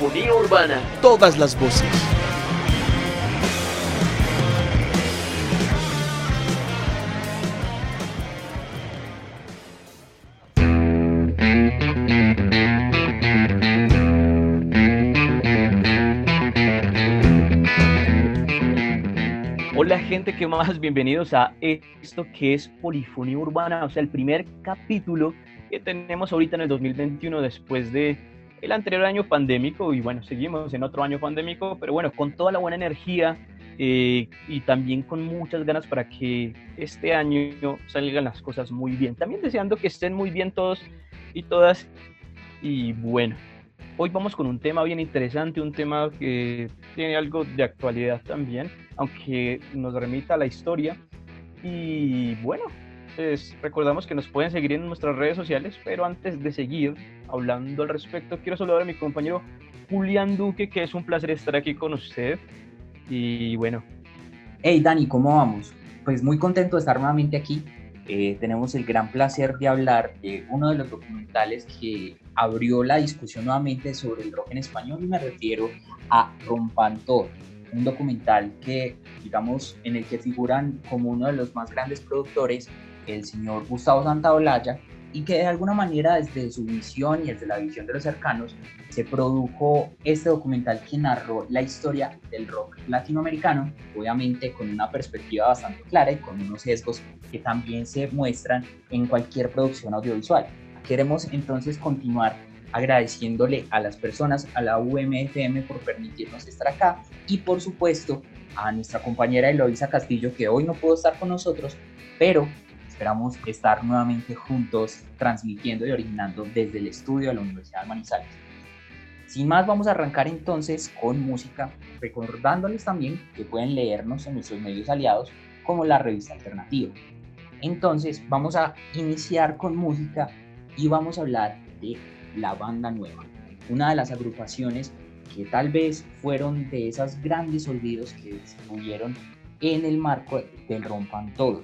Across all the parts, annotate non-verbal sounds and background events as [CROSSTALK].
Polifonía Urbana. Todas las voces. Hola gente que más, bienvenidos a esto que es Polifonía Urbana, o sea, el primer capítulo que tenemos ahorita en el 2021 después de el anterior año pandémico y bueno, seguimos en otro año pandémico, pero bueno, con toda la buena energía eh, y también con muchas ganas para que este año salgan las cosas muy bien. También deseando que estén muy bien todos y todas. Y bueno, hoy vamos con un tema bien interesante, un tema que tiene algo de actualidad también, aunque nos remita a la historia. Y bueno, pues recordamos que nos pueden seguir en nuestras redes sociales, pero antes de seguir hablando al respecto, quiero saludar a mi compañero Julián Duque, que es un placer estar aquí con usted. Y bueno. Hey Dani, ¿cómo vamos? Pues muy contento de estar nuevamente aquí. Eh, tenemos el gran placer de hablar de uno de los documentales que abrió la discusión nuevamente sobre el rock en español y me refiero a Rompantor, un documental que, digamos, en el que figuran como uno de los más grandes productores el señor Gustavo Santaolalla y que de alguna manera desde su visión y desde la visión de los cercanos se produjo este documental que narró la historia del rock latinoamericano, obviamente con una perspectiva bastante clara y con unos sesgos que también se muestran en cualquier producción audiovisual. Queremos entonces continuar agradeciéndole a las personas, a la UMFM por permitirnos estar acá y por supuesto a nuestra compañera Eloisa Castillo que hoy no pudo estar con nosotros, pero esperamos estar nuevamente juntos transmitiendo y originando desde el estudio de la Universidad de Manizales. Sin más, vamos a arrancar entonces con música, recordándoles también que pueden leernos en nuestros medios aliados como la revista alternativa. Entonces, vamos a iniciar con música y vamos a hablar de La Banda Nueva, una de las agrupaciones que tal vez fueron de esas grandes olvidos que estuvieron en el marco del Rompan Todo,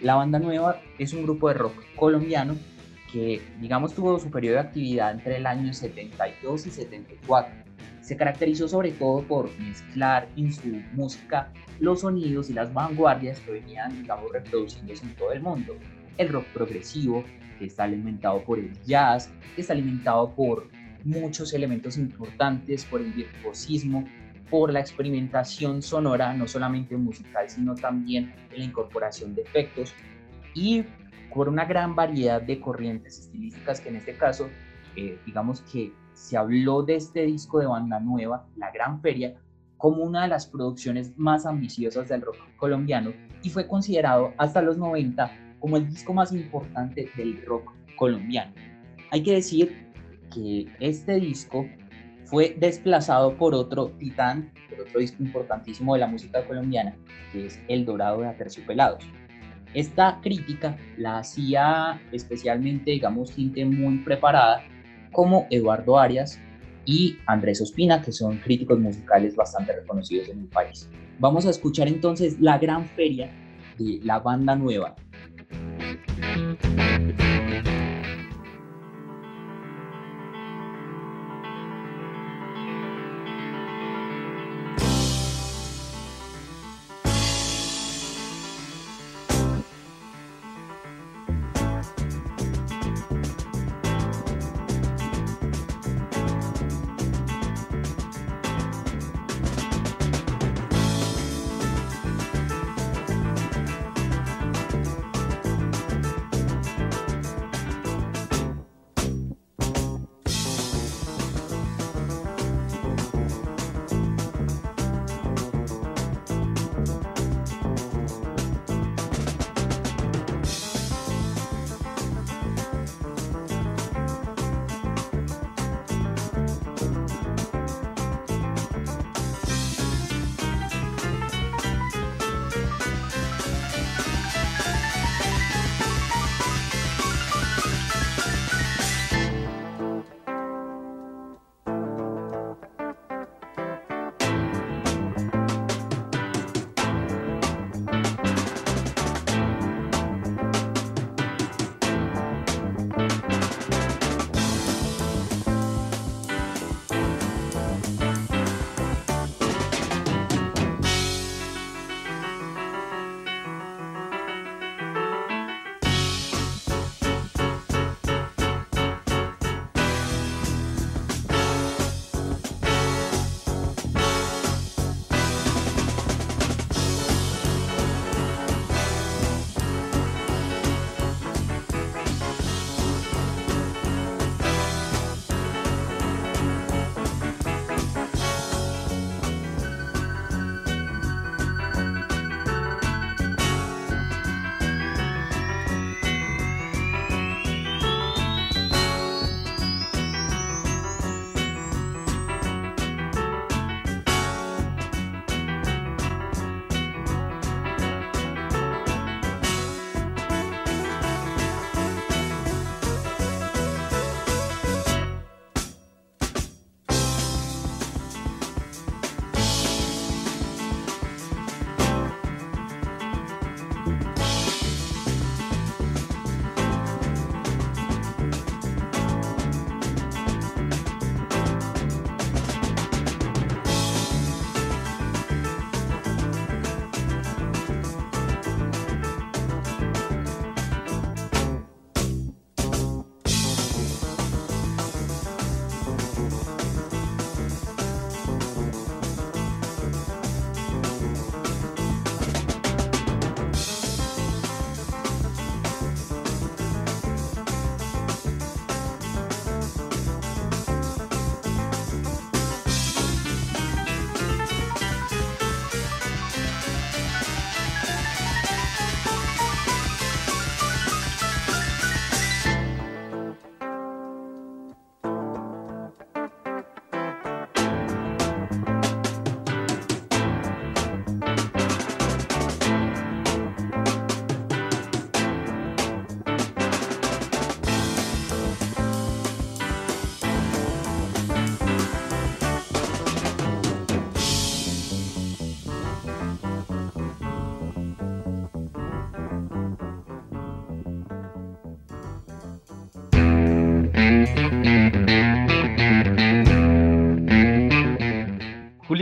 la Banda Nueva es un grupo de rock colombiano que, digamos, tuvo su periodo de actividad entre el año 72 y 74. Se caracterizó sobre todo por mezclar en su música los sonidos y las vanguardias que venían, digamos, reproduciéndose en todo el mundo. El rock progresivo, que está alimentado por el jazz, que está alimentado por muchos elementos importantes, por el virtuosismo, por la experimentación sonora, no solamente musical, sino también en la incorporación de efectos y por una gran variedad de corrientes estilísticas que en este caso, eh, digamos que se habló de este disco de banda nueva, La Gran Feria, como una de las producciones más ambiciosas del rock colombiano y fue considerado hasta los 90 como el disco más importante del rock colombiano. Hay que decir que este disco fue desplazado por otro titán, por otro disco importantísimo de la música colombiana, que es El Dorado de Aterciopelados. Esta crítica la hacía especialmente, digamos, gente muy preparada, como Eduardo Arias y Andrés Ospina, que son críticos musicales bastante reconocidos en el país. Vamos a escuchar entonces la gran feria de la banda nueva.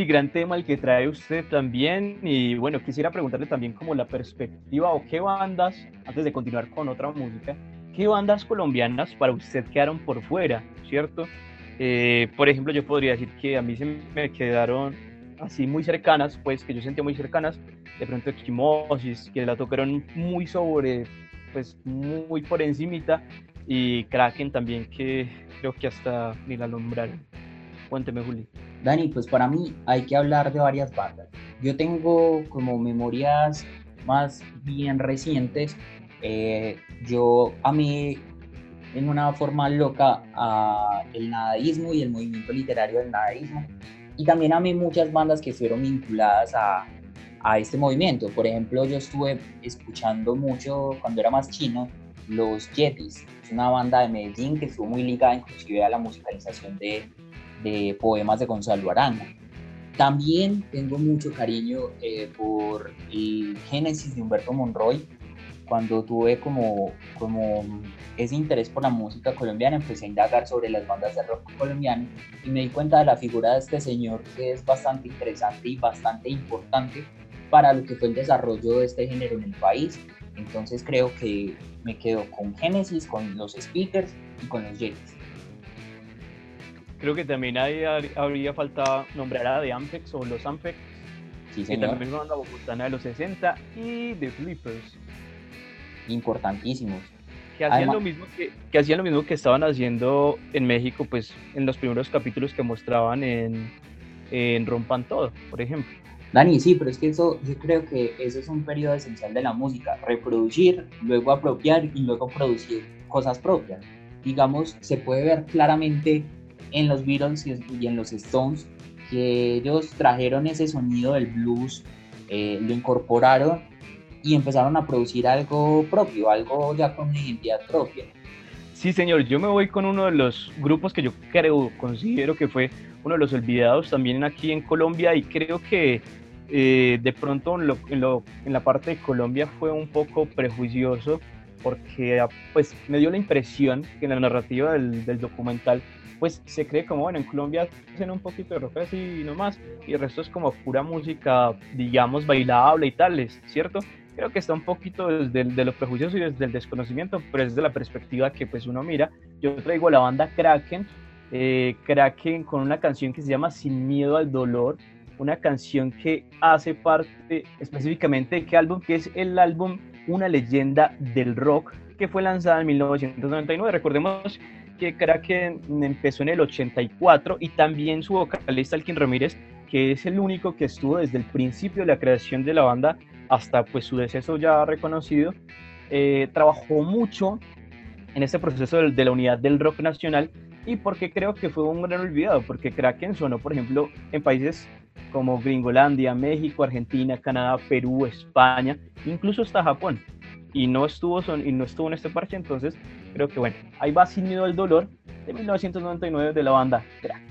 Gran tema el que trae usted también y bueno, quisiera preguntarle también como la perspectiva o qué bandas, antes de continuar con otra música, qué bandas colombianas para usted quedaron por fuera, ¿cierto? Eh, por ejemplo, yo podría decir que a mí se me quedaron así muy cercanas, pues que yo sentía muy cercanas, de pronto Equimosis, que la tocaron muy sobre, pues muy por encimita, y Kraken también, que creo que hasta ni la nombraron. Cuénteme, Juli. Dani, pues para mí hay que hablar de varias bandas. Yo tengo como memorias más bien recientes. Eh, yo a mí en una forma loca a el nadaísmo y el movimiento literario del nadaísmo. Y también a mí muchas bandas que estuvieron vinculadas a, a este movimiento. Por ejemplo, yo estuve escuchando mucho cuando era más chino los Yetis. Es una banda de Medellín que estuvo muy ligada inclusive a la musicalización de, de poemas de Gonzalo Aranda. También tengo mucho cariño eh, por el Génesis de Humberto Monroy. Cuando tuve como, como ese interés por la música colombiana, empecé a indagar sobre las bandas de rock colombiano y me di cuenta de la figura de este señor que es bastante interesante y bastante importante para lo que fue el desarrollo de este género en el país. Entonces creo que me quedo con Genesis, con los speakers y con los Yetis. Creo que también hay, habría faltado nombrar a The Ampex o los Ampex, sí, que también son la de los 60, y The Flippers. Importantísimos. Que hacían, lo mismo que, que, hacían lo mismo que estaban haciendo en México, pues en los primeros capítulos que mostraban en, en Rompan Todo, por ejemplo. Dani, sí, pero es que eso, yo creo que eso es un periodo esencial de la música, reproducir, luego apropiar y luego producir cosas propias. Digamos, se puede ver claramente en los Beatles y en los Stones, que ellos trajeron ese sonido del blues, eh, lo incorporaron y empezaron a producir algo propio, algo ya con identidad propia. Sí, señor, yo me voy con uno de los grupos que yo creo, considero que fue uno de los olvidados también aquí en Colombia y creo que eh, de pronto en, lo, en, la parte de Colombia fue un poco prejuicioso porque pues me dio la impresión que en la narrativa del, del documental pues se cree como, bueno, en Colombia hacen un poquito de rock así nomás, y el resto es como pura música, digamos, bailable y tales, ¿cierto? Creo que está un poquito desde de los prejuicios y desde el desconocimiento, pero desde la perspectiva que pues uno mira. Yo traigo la banda Kraken, eh, Kraken con una canción que se llama Sin Miedo al Dolor, una canción que hace parte específicamente de qué álbum, que es el álbum Una leyenda del rock, que fue lanzada en 1999. Recordemos que Kraken empezó en el 84 y también su vocalista Alkin Ramírez, que es el único que estuvo desde el principio de la creación de la banda hasta pues su deceso ya reconocido, eh, trabajó mucho en este proceso de, de, la unidad del rock nacional y porque creo que fue un gran olvidado, porque Kraken sonó, por ejemplo, en países como Gringolandia, México, Argentina, Canadá, Perú, España, incluso hasta Japón y no estuvo, son, y no estuvo en este parche, entonces creo que bueno, ahí va Sin Miedo al Dolor de 1999 de la banda Crack.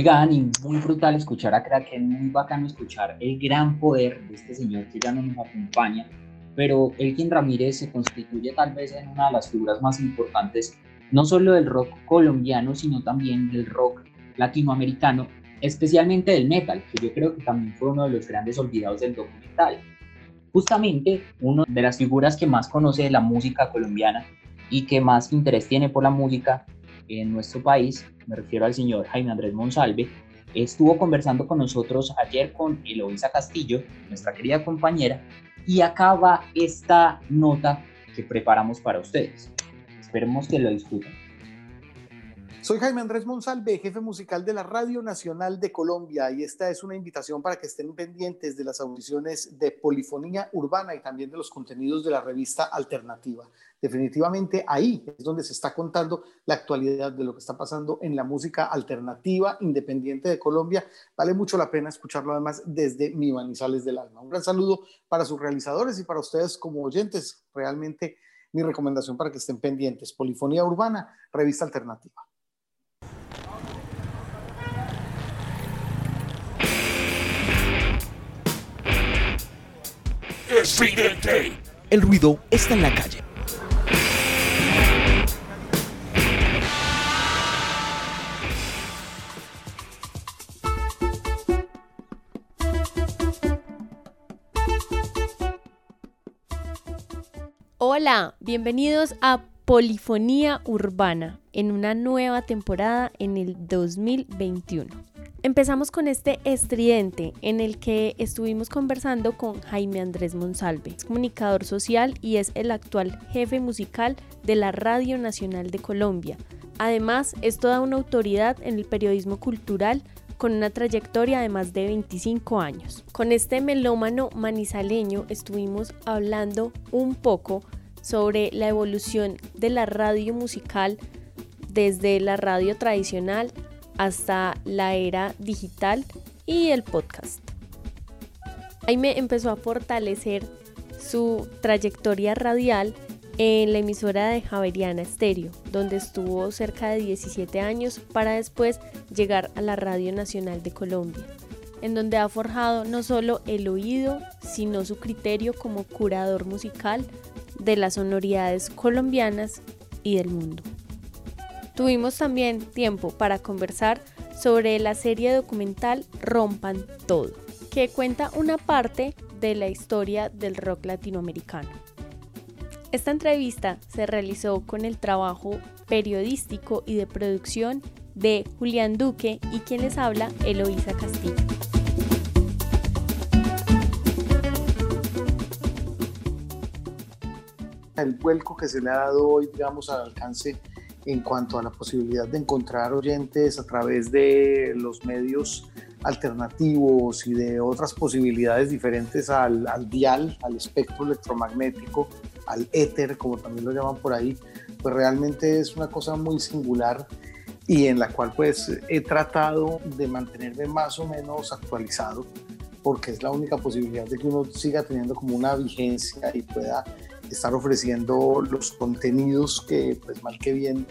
Oigan, y muy brutal escuchar a Kraken, muy bacano escuchar el gran poder de este señor que ya no nos acompaña, pero Elkin Ramírez se constituye tal vez en una de las figuras más importantes, no solo del rock colombiano, sino también del rock latinoamericano, especialmente del metal, que yo creo que también fue uno de los grandes olvidados del documental. Justamente, una de las figuras que más conoce de la música colombiana y que más interés tiene por la música en nuestro país, me refiero al señor Jaime Andrés Monsalve, estuvo conversando con nosotros ayer con Eloisa Castillo, nuestra querida compañera, y acaba esta nota que preparamos para ustedes. Esperemos que lo disfruten. Soy Jaime Andrés Monsalve, jefe musical de la Radio Nacional de Colombia y esta es una invitación para que estén pendientes de las audiciones de polifonía urbana y también de los contenidos de la revista Alternativa. Definitivamente ahí es donde se está contando la actualidad de lo que está pasando en la música alternativa independiente de Colombia. Vale mucho la pena escucharlo además desde mi Manizales del Alma. Un gran saludo para sus realizadores y para ustedes como oyentes. Realmente mi recomendación para que estén pendientes. Polifonía Urbana, revista alternativa. El ruido está en la calle. Hola, bienvenidos a Polifonía Urbana en una nueva temporada en el 2021. Empezamos con este estridente en el que estuvimos conversando con Jaime Andrés Monsalve, comunicador social y es el actual jefe musical de la Radio Nacional de Colombia. Además, es toda una autoridad en el periodismo cultural con una trayectoria de más de 25 años. Con este melómano manizaleño estuvimos hablando un poco sobre la evolución de la radio musical desde la radio tradicional hasta la era digital y el podcast. Jaime empezó a fortalecer su trayectoria radial en la emisora de Javeriana Estéreo, donde estuvo cerca de 17 años para después llegar a la Radio Nacional de Colombia, en donde ha forjado no solo el oído, sino su criterio como curador musical de las sonoridades colombianas y del mundo. Tuvimos también tiempo para conversar sobre la serie documental Rompan Todo, que cuenta una parte de la historia del rock latinoamericano. Esta entrevista se realizó con el trabajo periodístico y de producción de Julián Duque y quien les habla, Eloísa Castillo. El vuelco que se le ha dado hoy, digamos, al alcance en cuanto a la posibilidad de encontrar oyentes a través de los medios alternativos y de otras posibilidades diferentes al, al dial, al espectro electromagnético, al éter, como también lo llaman por ahí, pues realmente es una cosa muy singular y en la cual pues he tratado de mantenerme más o menos actualizado porque es la única posibilidad de que uno siga teniendo como una vigencia y pueda estar ofreciendo los contenidos que pues mal que bien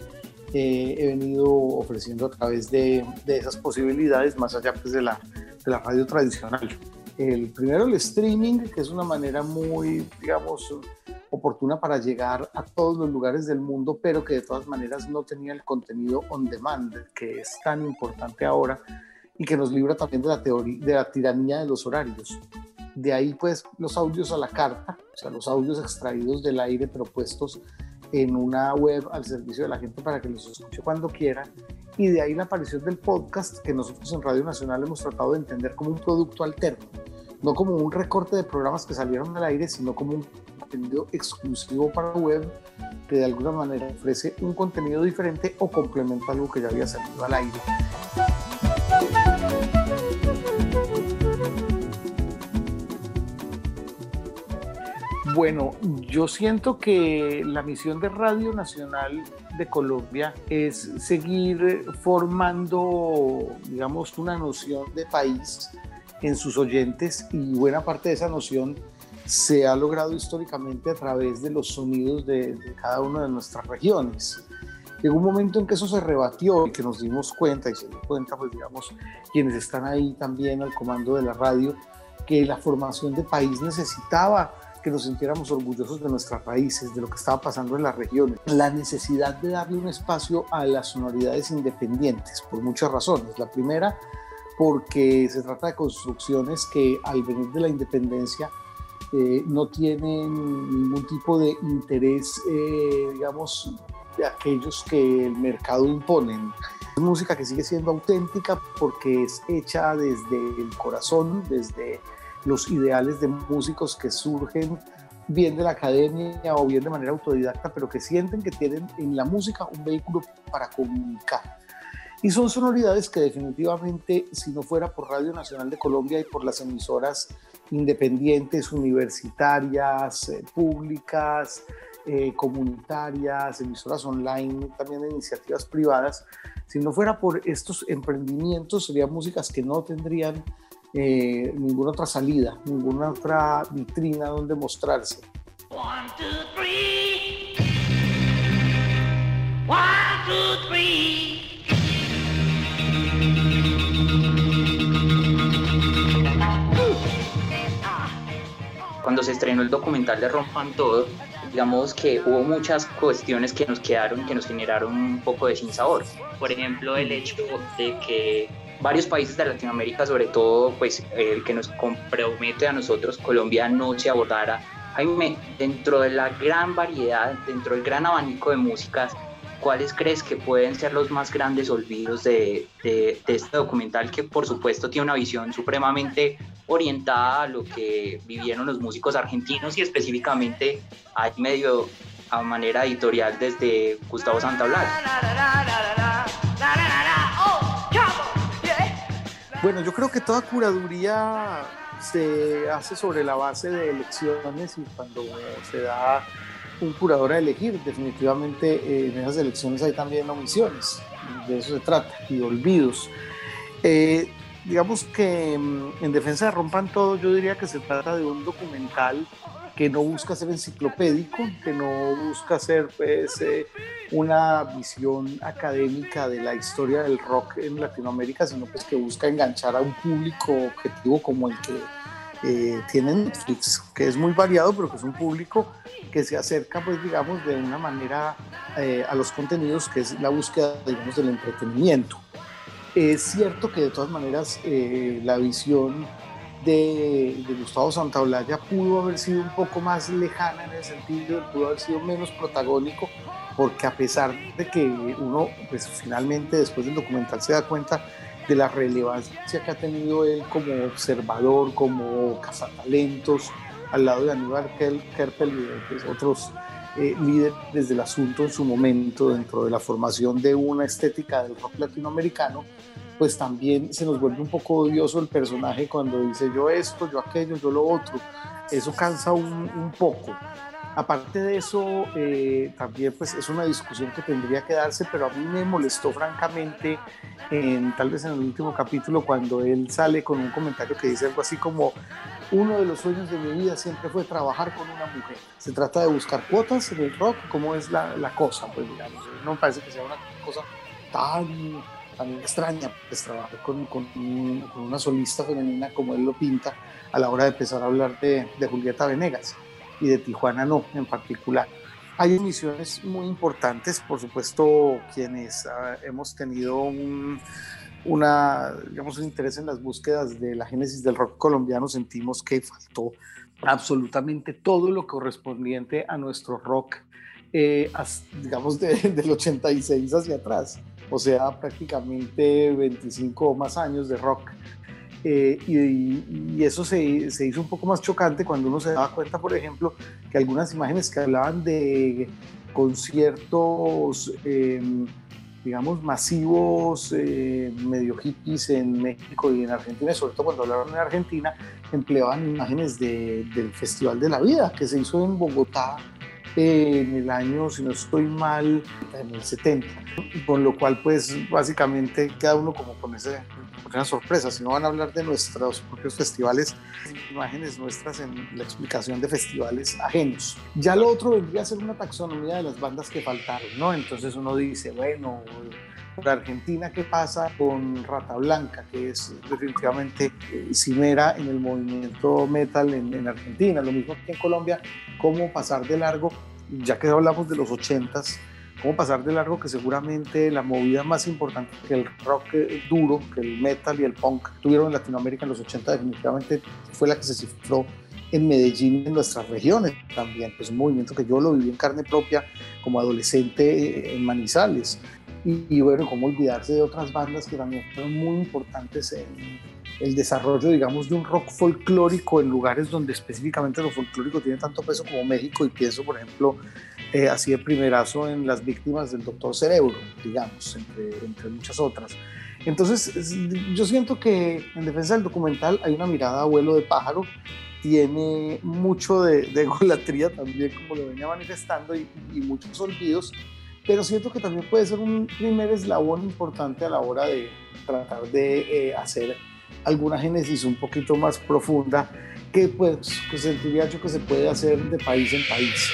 eh, he venido ofreciendo a través de, de, esas posibilidades más allá pues de la, de la radio tradicional. El primero el streaming, que es una manera muy, digamos, oportuna para llegar a todos los lugares del mundo, pero que de todas maneras no tenía el contenido on demand, que es tan importante ahora y que nos libra también de la, de la tiranía de los horarios. De ahí pues los audios a la carta, o sea, los audios extraídos del aire pero puestos en una web al servicio de la gente para que los escuche cuando quiera. Y de ahí la aparición del podcast que nosotros en Radio Nacional hemos tratado de entender como un producto alterno, no como un recorte de programas que salieron al aire, sino como un contenido exclusivo para web que de alguna manera ofrece un contenido diferente o complementa algo que ya había salido al aire. Bueno, yo siento que la misión de Radio Nacional de Colombia es seguir formando, digamos, una noción de país en sus oyentes y buena parte de esa noción se ha logrado históricamente a través de los sonidos de, cada una de nuestras regiones. Llegó un momento en que eso se rebatió y que nos dimos cuenta, y se dio cuenta, pues digamos, quienes están ahí también al comando de la radio, que la formación de país necesitaba que nos sintiéramos orgullosos de nuestras raíces, de lo que estaba pasando en las regiones. La necesidad de darle un espacio a las sonoridades independientes, por muchas razones. La primera, porque se trata de construcciones que al venir de la independencia eh, no tienen ningún tipo de interés, eh, digamos, de aquellos que el mercado imponen. Es música que sigue siendo auténtica porque es hecha desde el corazón, desde los ideales de músicos que surgen bien de la academia o bien de manera autodidacta, pero que sienten que tienen en la música un vehículo para comunicar. Y son sonoridades que definitivamente, si no fuera por Radio Nacional de Colombia y por las emisoras independientes, universitarias, eh, públicas, eh, comunitarias, emisoras online, también iniciativas privadas, si no fuera por estos emprendimientos, serían músicas que no tendrían eh, ninguna otra salida, ninguna otra vitrina donde mostrarse. Cuando se estrenó el documental de Rompan Todo, digamos que hubo muchas cuestiones que nos quedaron, que nos generaron un poco de sinsabor. Por ejemplo, el hecho de que varios países de Latinoamérica, sobre todo pues el que nos compromete a nosotros, Colombia, no se abordara. Jaime, dentro de la gran variedad, dentro del gran abanico de músicas, ¿cuáles crees que pueden ser los más grandes olvidos de, de, este documental que por supuesto tiene una visión supremamente orientada a lo que vivieron los músicos argentinos y específicamente hay medio a manera editorial desde Gustavo Santaolalla? Bueno, yo creo que toda curaduría se hace sobre la base de elecciones y cuando se da un curador a elegir, definitivamente eh, en esas elecciones hay también omisiones, de eso se trata, y olvidos. Eh, digamos que mm, en defensa de Rompan Todo, yo diría que se trata de un documental que no busca ser enciclopédico, que no busca ser pues, eh, una visión académica de la historia del rock en Latinoamérica, sino pues que busca enganchar a un público objetivo como el que eh, tiene Netflix, que es muy variado, pero que es un público que se acerca, pues digamos, de una manera eh, a los contenidos, que es la búsqueda, digamos, del entretenimiento. Es cierto que de todas maneras la visión de, Gustavo Santaolalla pudo haber sido un poco más lejana en ese sentido, pudo haber sido menos protagónico, porque a pesar de que uno, pues finalmente después del documental se da cuenta de la relevancia que ha tenido él como observador, como cazatalentos, al lado de Aníbal Kerpel y de pues, otros eh, líderes del asunto en su momento dentro de la formación de una estética del rock latinoamericano, pues también se nos vuelve un poco odioso el personaje cuando dice yo esto, yo aquello, yo lo otro. Eso cansa un, poco. Aparte de eso, eh, también pues es una discusión que tendría que darse, pero a mí me molestó francamente, en, tal vez en el último capítulo, cuando él sale con un comentario que dice algo así como, uno de los sueños de mi vida siempre fue trabajar con una mujer. Se trata de buscar cuotas en el rock, cómo es la, la cosa, pues digamos, no me parece que sea una cosa tan también extraña pues, trabajar con, con, una solista femenina como él lo pinta a la hora de empezar a hablar de, de Julieta Venegas y de Tijuana no en particular. Hay emisiones muy importantes, por supuesto, quienes ah, hemos tenido un, una, digamos, un interés en las búsquedas de la génesis del rock colombiano, sentimos que faltó absolutamente todo lo correspondiente a nuestro rock, eh, digamos, del 86 hacia atrás o sea, prácticamente 25 o más años de rock. Eh, y, eso se, se, hizo un poco más chocante cuando uno se daba cuenta, por ejemplo, que algunas imágenes que hablaban de conciertos, em, digamos, masivos, eh, medio hippies en México y en Argentina, sobre todo cuando hablaron de Argentina, empleaban imágenes de, del Festival de la Vida, que se hizo en Bogotá en el año, si no estoy mal, en el 70. Con lo cual, pues básicamente queda uno como con, ese, una sorpresa. Si no van a hablar de nuestros propios festivales, imágenes nuestras en la explicación de festivales ajenos. Ya lo otro vendría a ser una taxonomía de las bandas que faltaron, ¿no? Entonces uno dice, bueno, por Argentina, ¿qué pasa con Rata Blanca, que es definitivamente cimera en el movimiento metal en, en Argentina? Lo mismo que en Colombia, cómo pasar de largo, ya que hablamos de los ochentas, cómo pasar de largo que seguramente la movida más importante que el rock duro, que el metal y el punk tuvieron en Latinoamérica en los 80 definitivamente fue la que se cifró en Medellín, en nuestras regiones también, pues un movimiento que yo lo viví en carne propia como adolescente eh, en Manizales. Y, y bueno, cómo olvidarse de otras bandas que también fueron muy importantes en, el desarrollo, digamos, de un rock folclórico en lugares donde específicamente lo folclórico tiene tanto peso como México, y pienso, por ejemplo, eh, así de primerazo en las víctimas del Doctor Cerebro, digamos, entre, entre muchas otras. Entonces, yo siento que en defensa del documental hay una mirada abuelo de pájaro, tiene mucho de, de [LAUGHS] golatría también, como lo venía manifestando, y, muchos olvidos, pero siento que también puede ser un primer eslabón importante a la hora de tratar de eh, hacer alguna génesis un poquito más profunda que pues que sentiría yo que se puede hacer de país en país.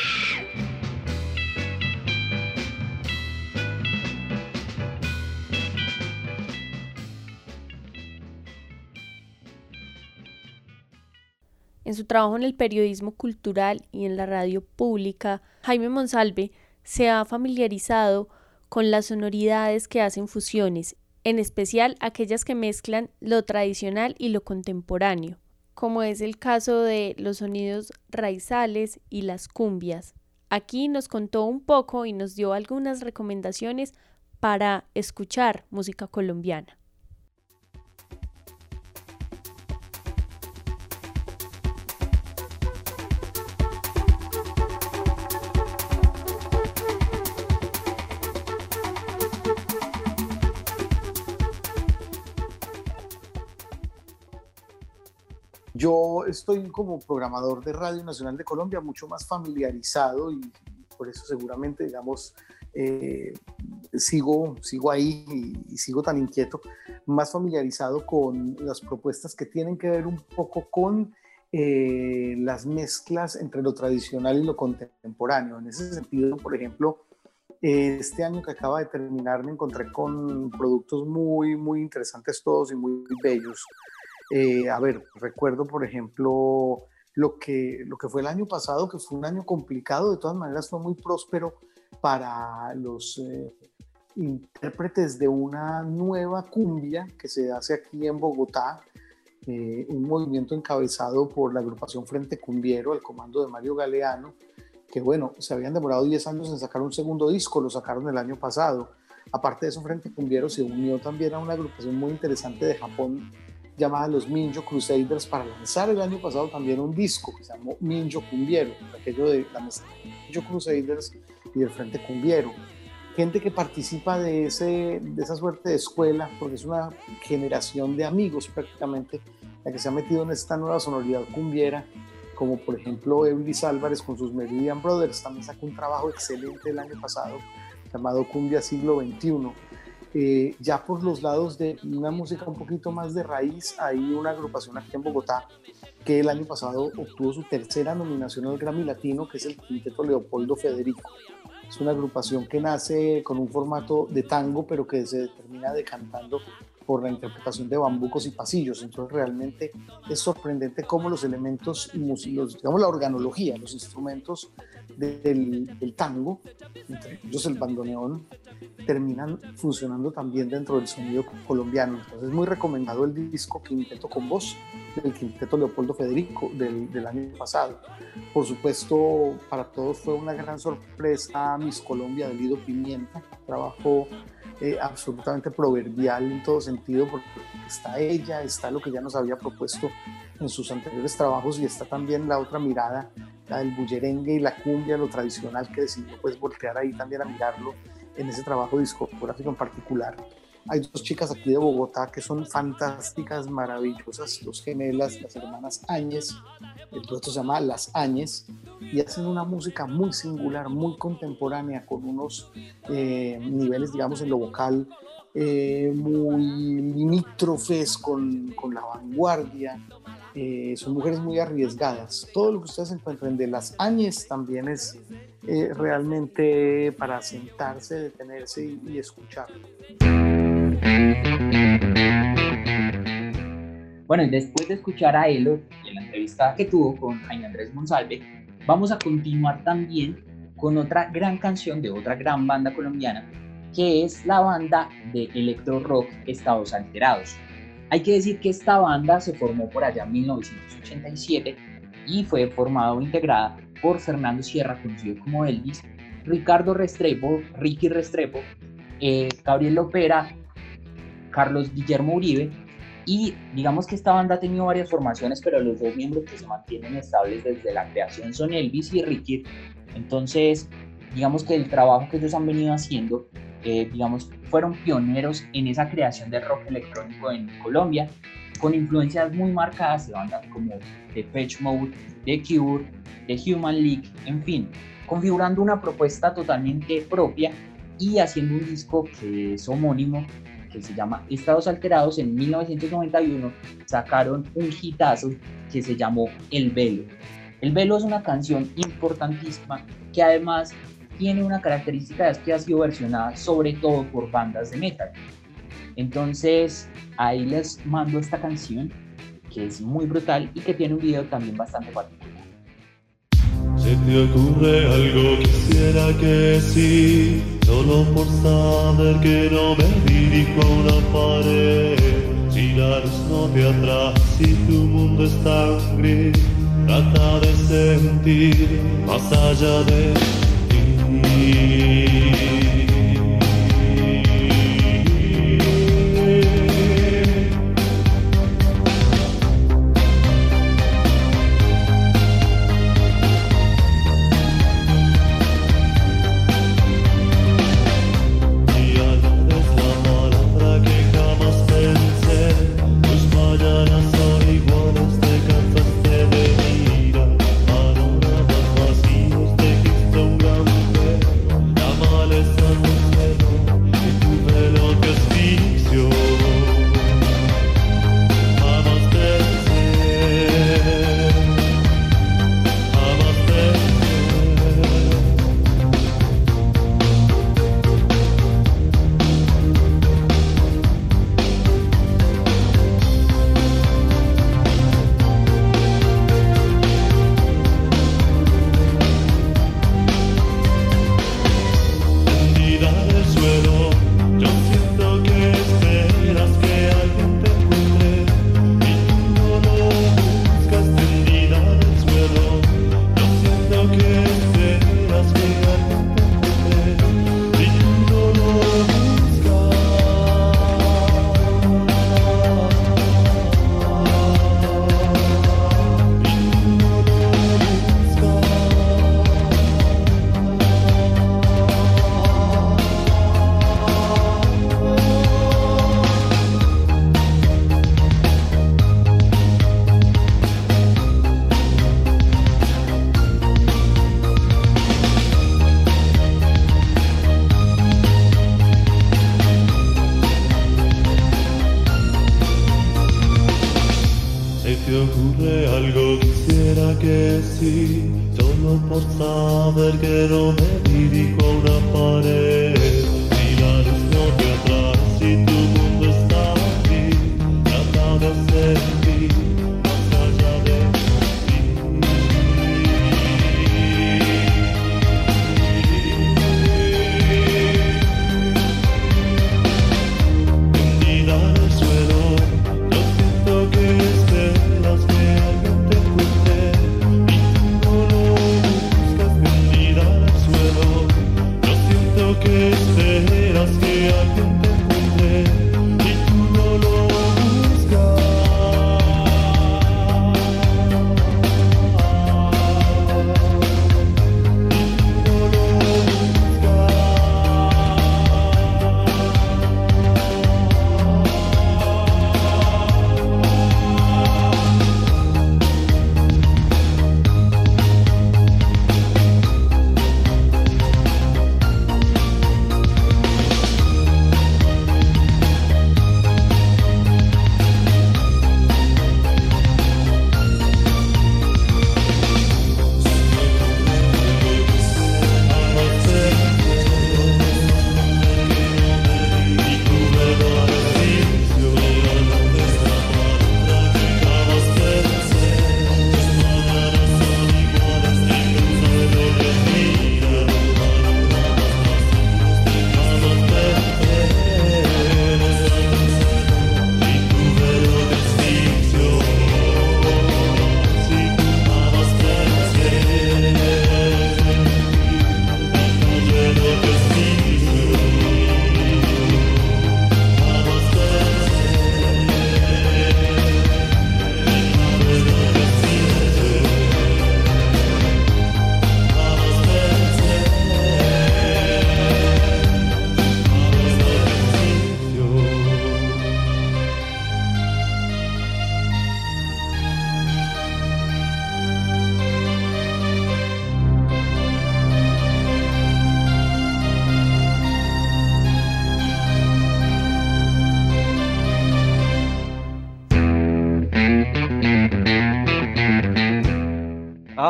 En su trabajo en el periodismo cultural y en la radio pública, Jaime Monsalve se ha familiarizado con las sonoridades que hacen fusiones en especial aquellas que mezclan lo tradicional y lo contemporáneo, como es el caso de los sonidos raizales y las cumbias. Aquí nos contó un poco y nos dio algunas recomendaciones para escuchar música colombiana. Yo estoy como programador de Radio Nacional de Colombia mucho más familiarizado y por eso seguramente, digamos, eh, sigo, sigo ahí y, sigo tan inquieto, más familiarizado con las propuestas que tienen que ver un poco con eh, las mezclas entre lo tradicional y lo contemporáneo. En ese sentido, por ejemplo, este año que acaba de terminar me encontré con productos muy, muy interesantes todos y muy bellos. Eh, a ver, recuerdo, por ejemplo, lo que, lo que fue el año pasado, que fue un año complicado, de todas maneras fue muy próspero para los eh, intérpretes de una nueva cumbia que se hace aquí en Bogotá, eh, un movimiento encabezado por la agrupación Frente Cumbiero, al comando de Mario Galeano, que bueno, se habían demorado 10 años en sacar un segundo disco, lo sacaron el año pasado. Aparte de eso, Frente Cumbiero se unió también a una agrupación muy interesante de Japón llamada los Minjo Crusaders para lanzar el año pasado también un disco que se llamó Minjo Cumbiero, aquello de la Minjo Crusaders y del Frente Cumbiero. Gente que participa de, ese, de esa suerte de escuela, porque es una generación de amigos prácticamente la que se ha metido en esta nueva sonoridad cumbiera como por ejemplo Eblis Álvarez con sus Meridian Brothers, también sacó un trabajo excelente el año pasado llamado Cumbia Siglo XXI. Eh, ya por los lados de una música un poquito más de raíz, hay una agrupación aquí en Bogotá que el año pasado obtuvo su tercera nominación al Grammy Latino, que es el Quinteto Leopoldo Federico. Es una agrupación que nace con un formato de tango, pero que se termina decantando por la interpretación de bambucos y pasillos. Entonces realmente es sorprendente cómo los elementos, los, digamos la organología, los instrumentos del, del, tango, entre ellos el bandoneón, terminan funcionando también dentro del sonido colombiano. Entonces es muy recomendado el disco Quinteto con Voz del Quinteto Leopoldo Federico del, del año pasado. Por supuesto, para todos fue una gran sorpresa Miss Colombia de Lido Pimienta, trabajo eh, absolutamente proverbial en todo sentido, porque está ella, está lo que ya nos había propuesto en sus anteriores trabajos y está también la otra mirada, la del bullerengue y la cumbia, lo tradicional que decidió pues voltear ahí también a mirarlo en ese trabajo discográfico en particular. Hay dos chicas aquí de Bogotá que son fantásticas, maravillosas, dos gemelas, las hermanas Áñez. El proyecto se llama Las Áñez y hacen una música muy singular, muy contemporánea, con unos eh, niveles, digamos, en lo vocal eh, muy limítrofes con, con la vanguardia. Eh, son mujeres muy arriesgadas. Todo lo que ustedes encuentren de las Áñez también es realmente para sentarse, detenerse y, y escuchar. Bueno, y después de escuchar a Elo y la entrevista que tuvo con Jaime Andrés Monsalve, vamos a continuar también con otra gran canción de otra gran banda colombiana, que es la banda de electro rock Estados Alterados. Hay que decir que esta banda se formó por allá en 1987 y fue formada o integrada por Fernando Sierra, conocido como Elvis, Ricardo Restrepo, Ricky Restrepo, eh, Gabriel Lopera, Carlos Guillermo Uribe y digamos que esta banda ha tenido varias formaciones, pero los dos miembros que se mantienen estables desde la creación son Elvis y Ricky. Entonces, digamos que el trabajo que ellos han venido haciendo, eh, digamos, fueron pioneros en esa creación de rock electrónico en Colombia, con influencias muy marcadas de bandas como The Patch Mode, The Cure, The Human League, en fin, configurando una propuesta totalmente propia y haciendo un disco que es homónimo que se llama Estados Alterados, en 1991 sacaron un hitazo que se llamó El Velo. El Velo es una canción importantísima que además tiene una característica es que ha sido versionada sobre todo por bandas de metal. Entonces ahí les mando esta canción que es muy brutal y que tiene un video también bastante particular. Se te ocurre algo, quisiera que sí, solo por saber que no me dirijo a una pared. Luz no te atrae, si tu mundo es tan gris, trata de sentir más allá de ti.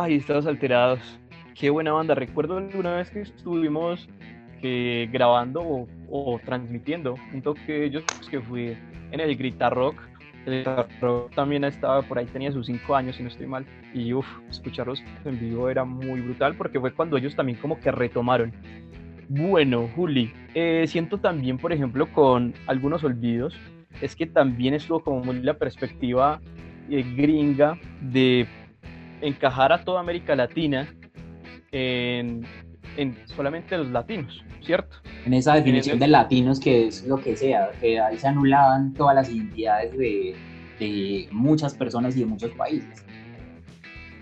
Ay, estados alterados. Qué buena banda. Recuerdo alguna vez que estuvimos eh, grabando o, o transmitiendo un toque de ellos que fui en el Grita Rock. El Grita Rock también estaba por ahí, tenía sus cinco años, si no estoy mal. Y uff, escucharlos en vivo era muy brutal porque fue cuando ellos también como que retomaron. Bueno, Juli, eh, siento también, por ejemplo, con algunos olvidos, es que también estuvo como muy la perspectiva eh, gringa de encajar a toda América Latina en, en solamente los latinos, ¿cierto? En esa definición de latinos que es lo que sea, que ahí se anulaban todas las identidades de, de muchas personas y de muchos países.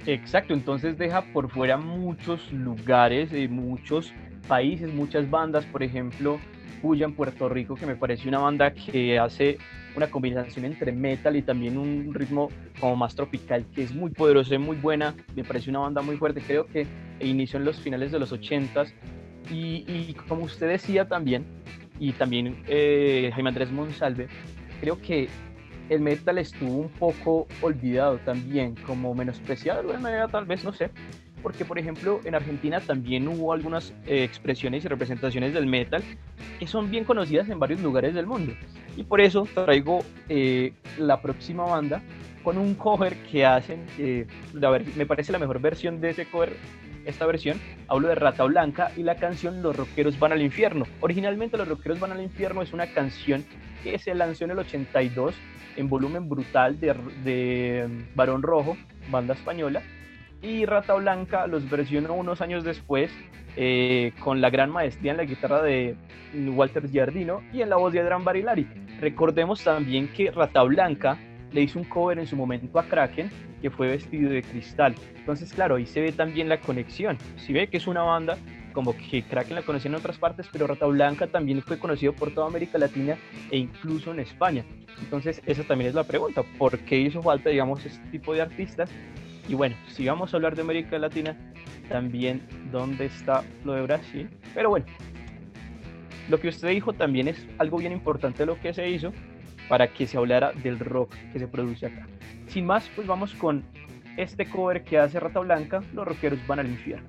Exacto, entonces deja por fuera muchos lugares, eh, muchos países, muchas bandas, por ejemplo, Puya en Puerto Rico, que me parece una banda que hace una combinación entre metal y también un ritmo como más tropical, que es muy poderosa y muy buena, me parece una banda muy fuerte, creo que inició en los finales de los 80s y, y como usted decía también, y también eh, Jaime Andrés Monsalve, creo que el metal estuvo un poco olvidado también, como menospreciado de alguna manera, tal vez, no sé, porque por ejemplo en Argentina también hubo algunas eh, expresiones y representaciones del metal que son bien conocidas en varios lugares del mundo. Y por eso traigo eh, la próxima banda con un cover que hacen, eh, me parece la mejor versión de ese cover, esta versión, hablo de Rata Blanca y la canción Los Rockeros van al infierno. Originalmente Los Rockeros van al infierno es una canción que se lanzó en el 82 en volumen brutal de, de Barón Rojo, banda española, y Rata Blanca los versionó unos años después eh, con la gran maestría en la guitarra de Walter Giardino y en la voz de Adrián Barilari. Recordemos también que Rata Blanca le hizo un cover en su momento a Kraken que fue vestido de cristal. Entonces, claro, ahí se ve también la conexión. Si ve que es una banda como que Kraken la conocía en otras partes, pero Rata Blanca también fue conocido por toda América Latina e incluso en España. Entonces, esa también es la pregunta, ¿por qué hizo falta, digamos, este tipo de artistas? Y bueno, si vamos a hablar de América Latina, también dónde está lo de Brasil. Pero bueno, lo que usted dijo también es algo bien importante lo que se hizo, para que se hablara del rock que se produce acá. Sin más, pues vamos con este cover que hace Rata Blanca, Los rockeros van al infierno.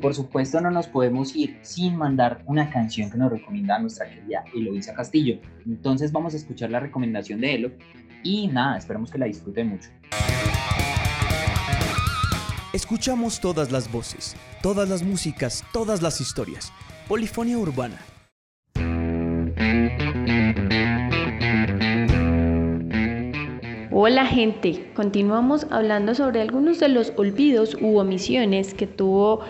Por supuesto no nos podemos ir sin mandar una canción que nos recomienda nuestra querida Eloisa Castillo. Entonces vamos a escuchar la recomendación de Elo y nada, esperamos que la disfruten mucho. Escuchamos todas las voces, todas las músicas, todas las historias. Polifonía urbana. Hola gente, continuamos hablando sobre algunos de los olvidos u omisiones que tuvo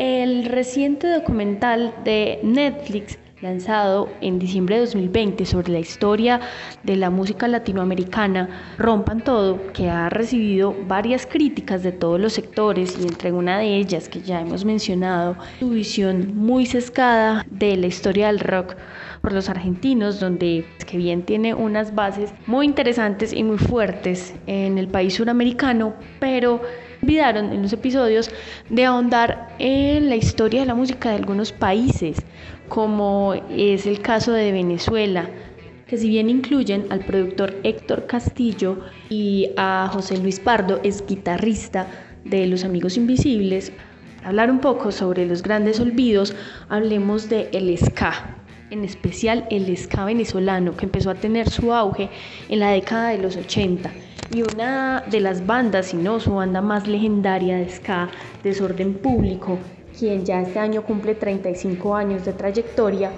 el reciente documental de Netflix lanzado en diciembre de 2020 sobre la historia de la música latinoamericana, Rompan Todo, que ha recibido varias críticas de todos los sectores y entre una de ellas que ya hemos mencionado, su visión muy sesgada de la historia del rock por los argentinos, donde que bien tiene unas bases muy interesantes y muy fuertes en el país suramericano, pero olvidaron en los episodios de ahondar en la historia de la música de algunos países, como es el caso de Venezuela, que si bien incluyen al productor Héctor Castillo y a José Luis Pardo, es guitarrista de Los Amigos Invisibles, hablar un poco sobre los grandes olvidos, hablemos de el ska, en especial el ska venezolano, que empezó a tener su auge en la década de los 80 y una de las bandas, si no su banda más legendaria de ska, Desorden Público, quien ya este año cumple 35 años de trayectoria,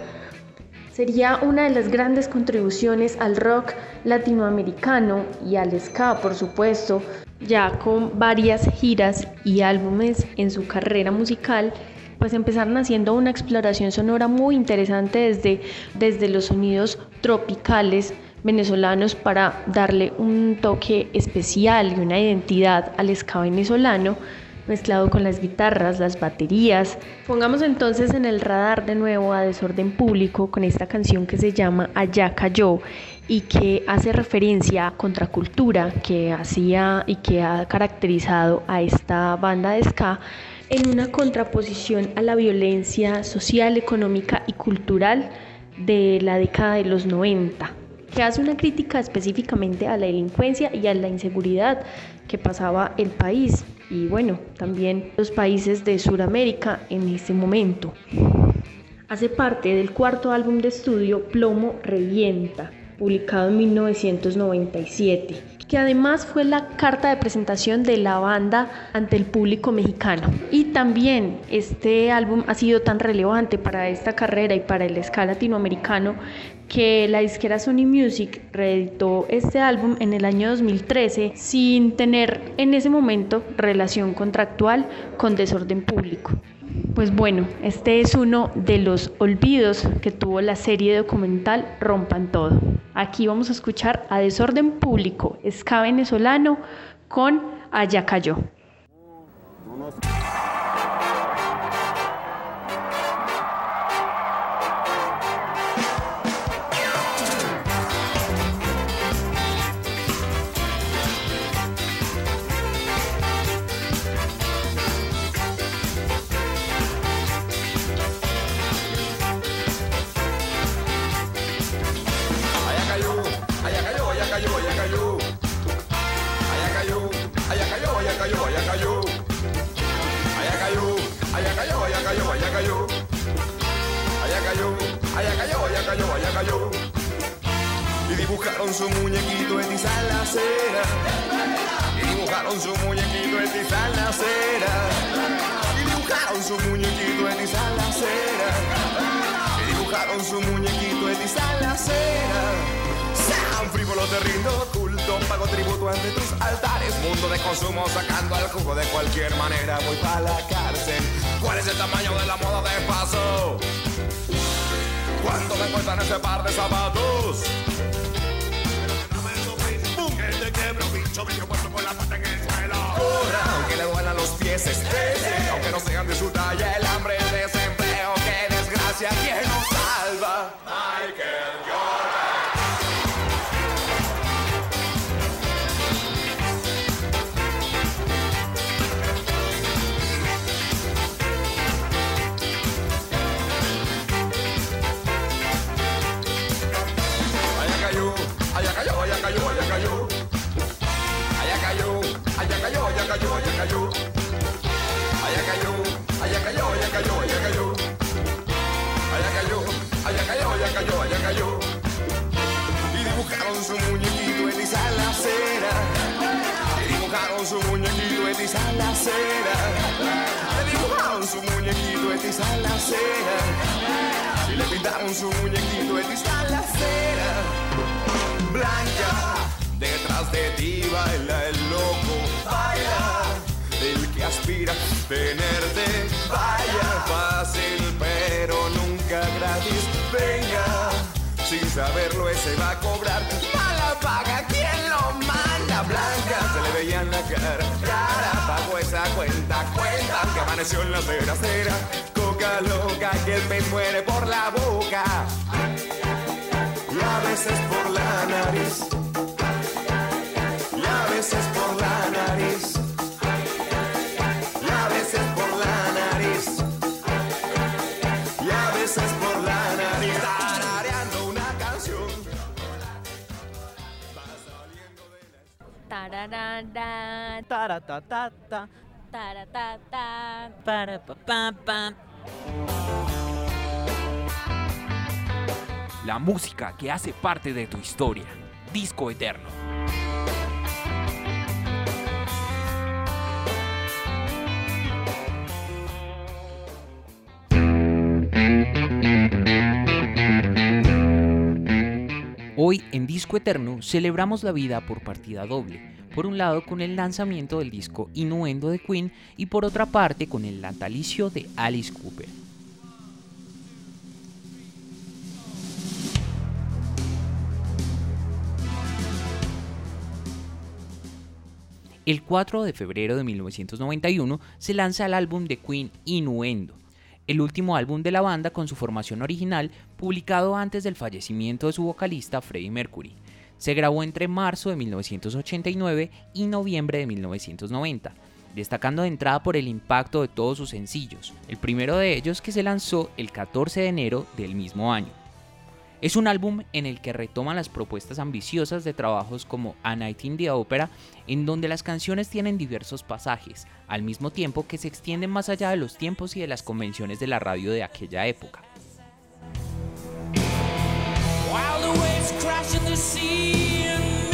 sería una de las grandes contribuciones al rock latinoamericano y al ska, por supuesto, ya con varias giras y álbumes en su carrera musical pues empezaron haciendo una exploración sonora muy interesante desde, desde los sonidos tropicales venezolanos para darle un toque especial y una identidad al ska venezolano mezclado con las guitarras, las baterías. Pongamos entonces en el radar de nuevo a Desorden Público con esta canción que se llama Allá cayó y que hace referencia a contracultura que hacía y que ha caracterizado a esta banda de ska en una contraposición a la violencia social, económica y cultural de la década de los 90 que hace una crítica específicamente a la delincuencia y a la inseguridad que pasaba el país y bueno, también los países de Sudamérica en ese momento. Hace parte del cuarto álbum de estudio Plomo Revienta, publicado en 1997, que además fue la carta de presentación de la banda ante el público mexicano. Y también este álbum ha sido tan relevante para esta carrera y para el ska latinoamericano que la disquera Sony Music reeditó este álbum en el año 2013 sin tener en ese momento relación contractual con Desorden Público. Pues bueno, este es uno de los olvidos que tuvo la serie documental Rompan Todo. Aquí vamos a escuchar a Desorden Público, ska venezolano con Allá Cayó. Su muñequito en la cera. Y dibujaron su muñequito en la cera. Y dibujaron su muñequito en la cera. Y dibujaron su muñequito en la cera. San frívolo te rindo culto, pago tributo ante tus altares. Mundo de consumo sacando al jugo de cualquier manera. Voy para la cárcel. ¿Cuál es el tamaño de la moda de paso? ¿Cuánto me cuestan ese par de zapatos? Bicho medio puesto con la pata en el suelo. Corra, aunque le duelan los pies, estrese, aunque no sean de su talla, el hambre, el desempleo, qué desgracia, ¿quién nos salva? Michael dibujaron su muñequito en esa la cera. Y dibujaron su muñequito en esa la cera. Le dibujaron su muñequito en esa la cera. Y le pintaron su muñequito en esa la cera. Blanca, detrás de ti baila el loco, baila el que aspira a tenerte, vaya fácil pero nunca gratis, venga, sin saberlo ese va a cobrar, mala paga, ¿quién lo manda? Blanca se le veía en la cara, cara, pagó esa cuenta, cuenta que amaneció en la cera, cera, coca loca, que el pez muere por la boca, y a veces por la nariz, la Taratatata, taratata. música que hace parte de tu historia. Disco Eterno. Hoy en Disco Eterno celebramos la vida por partida doble. Por un lado con el lanzamiento del disco Innuendo de Queen y por otra parte con el natalicio de Alice Cooper. El 4 de febrero de 1991 se lanza el álbum de Queen Innuendo, el último álbum de la banda con su formación original publicado antes del fallecimiento de su vocalista Freddie Mercury. Se grabó entre marzo de 1989 y noviembre de 1990, destacando de entrada por el impacto de todos sus sencillos, el primero de ellos que se lanzó el 14 de enero del mismo año. Es un álbum en el que retoman las propuestas ambiciosas de trabajos como A Night in the Opera, en donde las canciones tienen diversos pasajes, al mismo tiempo que se extienden más allá de los tiempos y de las convenciones de la radio de aquella época. While the waves crash in the sea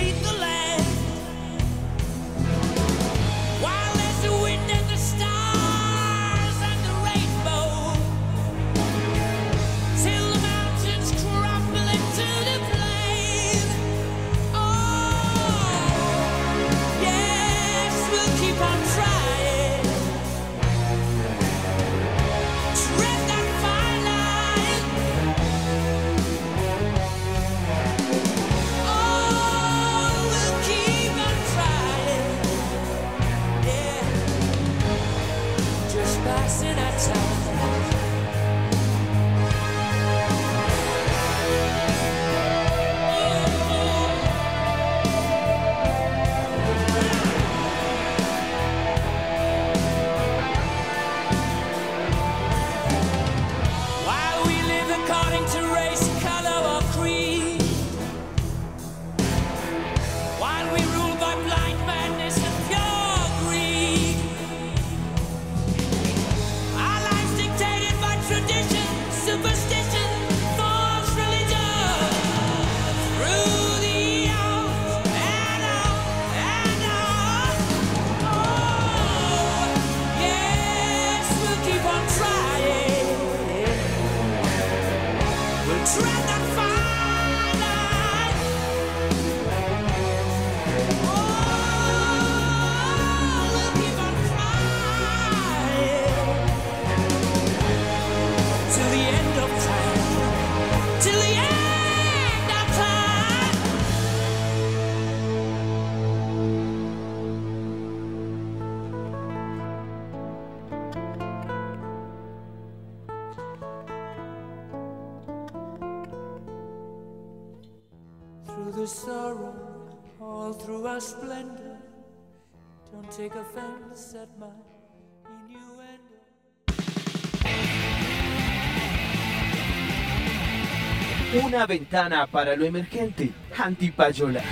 splendor. Don't take offense at my innuendo. Una ventana para lo emergente. Antipayola.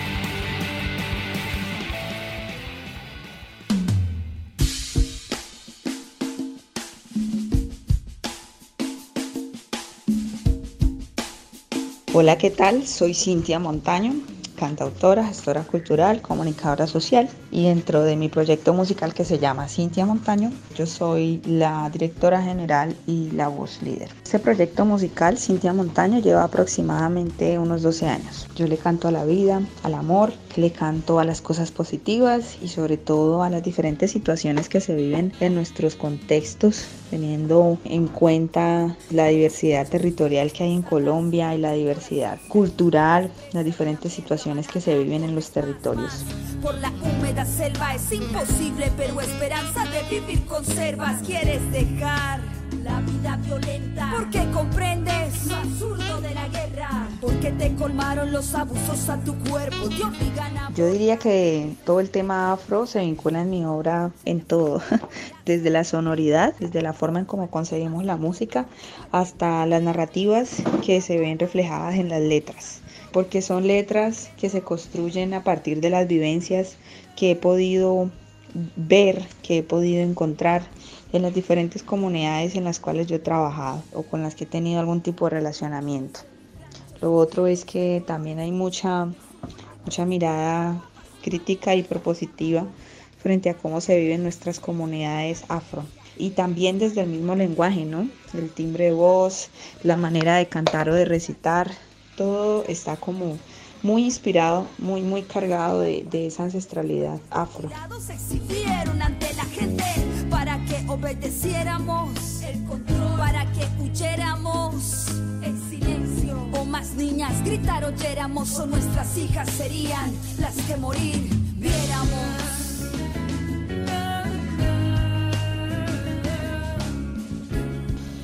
Hola, ¿qué tal? Soy Cintia Montaño. Cantautora, gestora cultural, comunicadora social y dentro de mi proyecto musical que se llama Cintia Montaño, yo soy la directora general y la voz líder. Este proyecto musical, Cintia Montaño, lleva aproximadamente unos 12 años. Yo le canto a la vida, al amor, le canto a las cosas positivas y sobre todo a las diferentes situaciones que se viven en nuestros contextos, teniendo en cuenta la diversidad territorial que hay en Colombia y la diversidad cultural, las diferentes situaciones que se viven en los territorios. Por la húmeda selva es imposible, pero esperanza de vivir conservas quieres dejar la vida violenta. Porque comprendes lo absurdo de la guerra. Porque te colmaron los abusos a tu cuerpo. Te obligan a. Yo diría que todo el tema afro se vincula en mi obra en todo, [LAUGHS] desde la sonoridad, desde la forma en cómo conseguimos la música, hasta las narrativas que se ven reflejadas en las letras porque son letras que se construyen a partir de las vivencias que he podido ver, que he podido encontrar en las diferentes comunidades en las cuales yo he trabajado o con las que he tenido algún tipo de relacionamiento. Lo otro es que también hay mucha, mucha mirada crítica y propositiva frente a cómo se viven nuestras comunidades afro. Y también desde el mismo lenguaje, ¿no? El timbre de voz, la manera de cantar o de recitar, todo está como muy inspirado, muy, muy cargado de, esa ancestralidad afro. Se exhibieron ante la gente para que obedeciéramos el control, para que huyéramos el silencio. O más niñas gritar oyéramos, o nuestras hijas serían las que morir viéramos.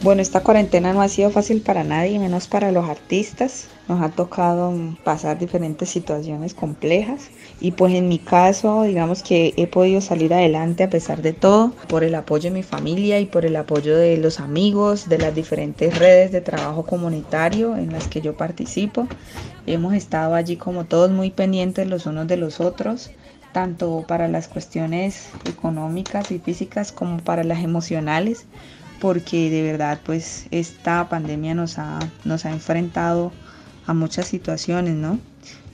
Bueno, esta cuarentena no ha sido fácil para nadie, menos para los artistas. Nos ha tocado pasar diferentes situaciones complejas y pues en mi caso, digamos que he podido salir adelante a pesar de todo, por el apoyo de mi familia y por el apoyo de los amigos, de las diferentes redes de trabajo comunitario en las que yo participo. Hemos estado allí como todos muy pendientes los unos de los otros tanto para las cuestiones económicas y físicas como para las emocionales porque de verdad pues esta pandemia nos ha, nos ha enfrentado a muchas situaciones, ¿no?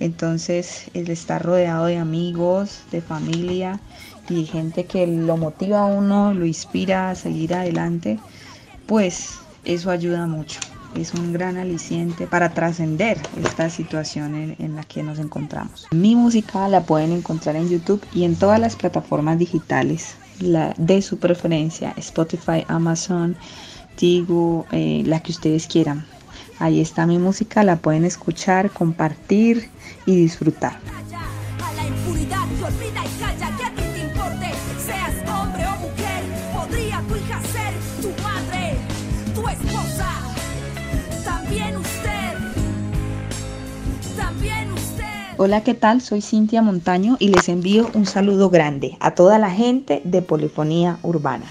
Entonces el estar rodeado de amigos, de familia y gente que lo motiva a uno, lo inspira a seguir adelante, pues eso ayuda mucho. Es un gran aliciente para trascender esta situación en, en, la que nos encontramos. Mi música la pueden encontrar en YouTube y en todas las plataformas digitales la de su preferencia, Spotify, Amazon, Tigo, eh, la que ustedes quieran. Ahí está mi música, la pueden escuchar, compartir y disfrutar. También usted, también usted. Hola, ¿qué tal? Soy Cintia Montaño y les envío un saludo grande a toda la gente de Polifonía Urbana.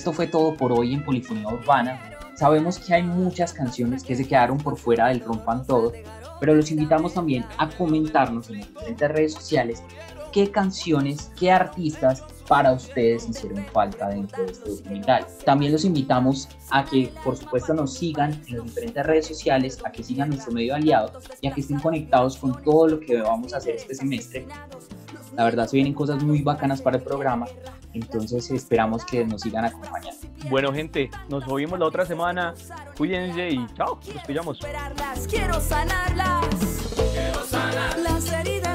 Esto fue todo por hoy en Polifonía Urbana. Sabemos que hay muchas canciones que se quedaron por fuera del Rompan Todo, pero los invitamos también a comentarnos en las diferentes redes sociales qué canciones, qué artistas para ustedes hicieron falta dentro de este documental. También los invitamos a que, por supuesto, nos sigan en las diferentes redes sociales, a que sigan nuestro medio aliado y a que estén conectados con todo lo que vamos a hacer este semestre. La verdad, se vienen cosas muy bacanas para el programa, entonces esperamos que nos sigan acompañando. Bueno, gente, nos oímos la otra semana. Cuídense y chao, nos pillamos. Quiero sanarlas, quiero sanar las heridas.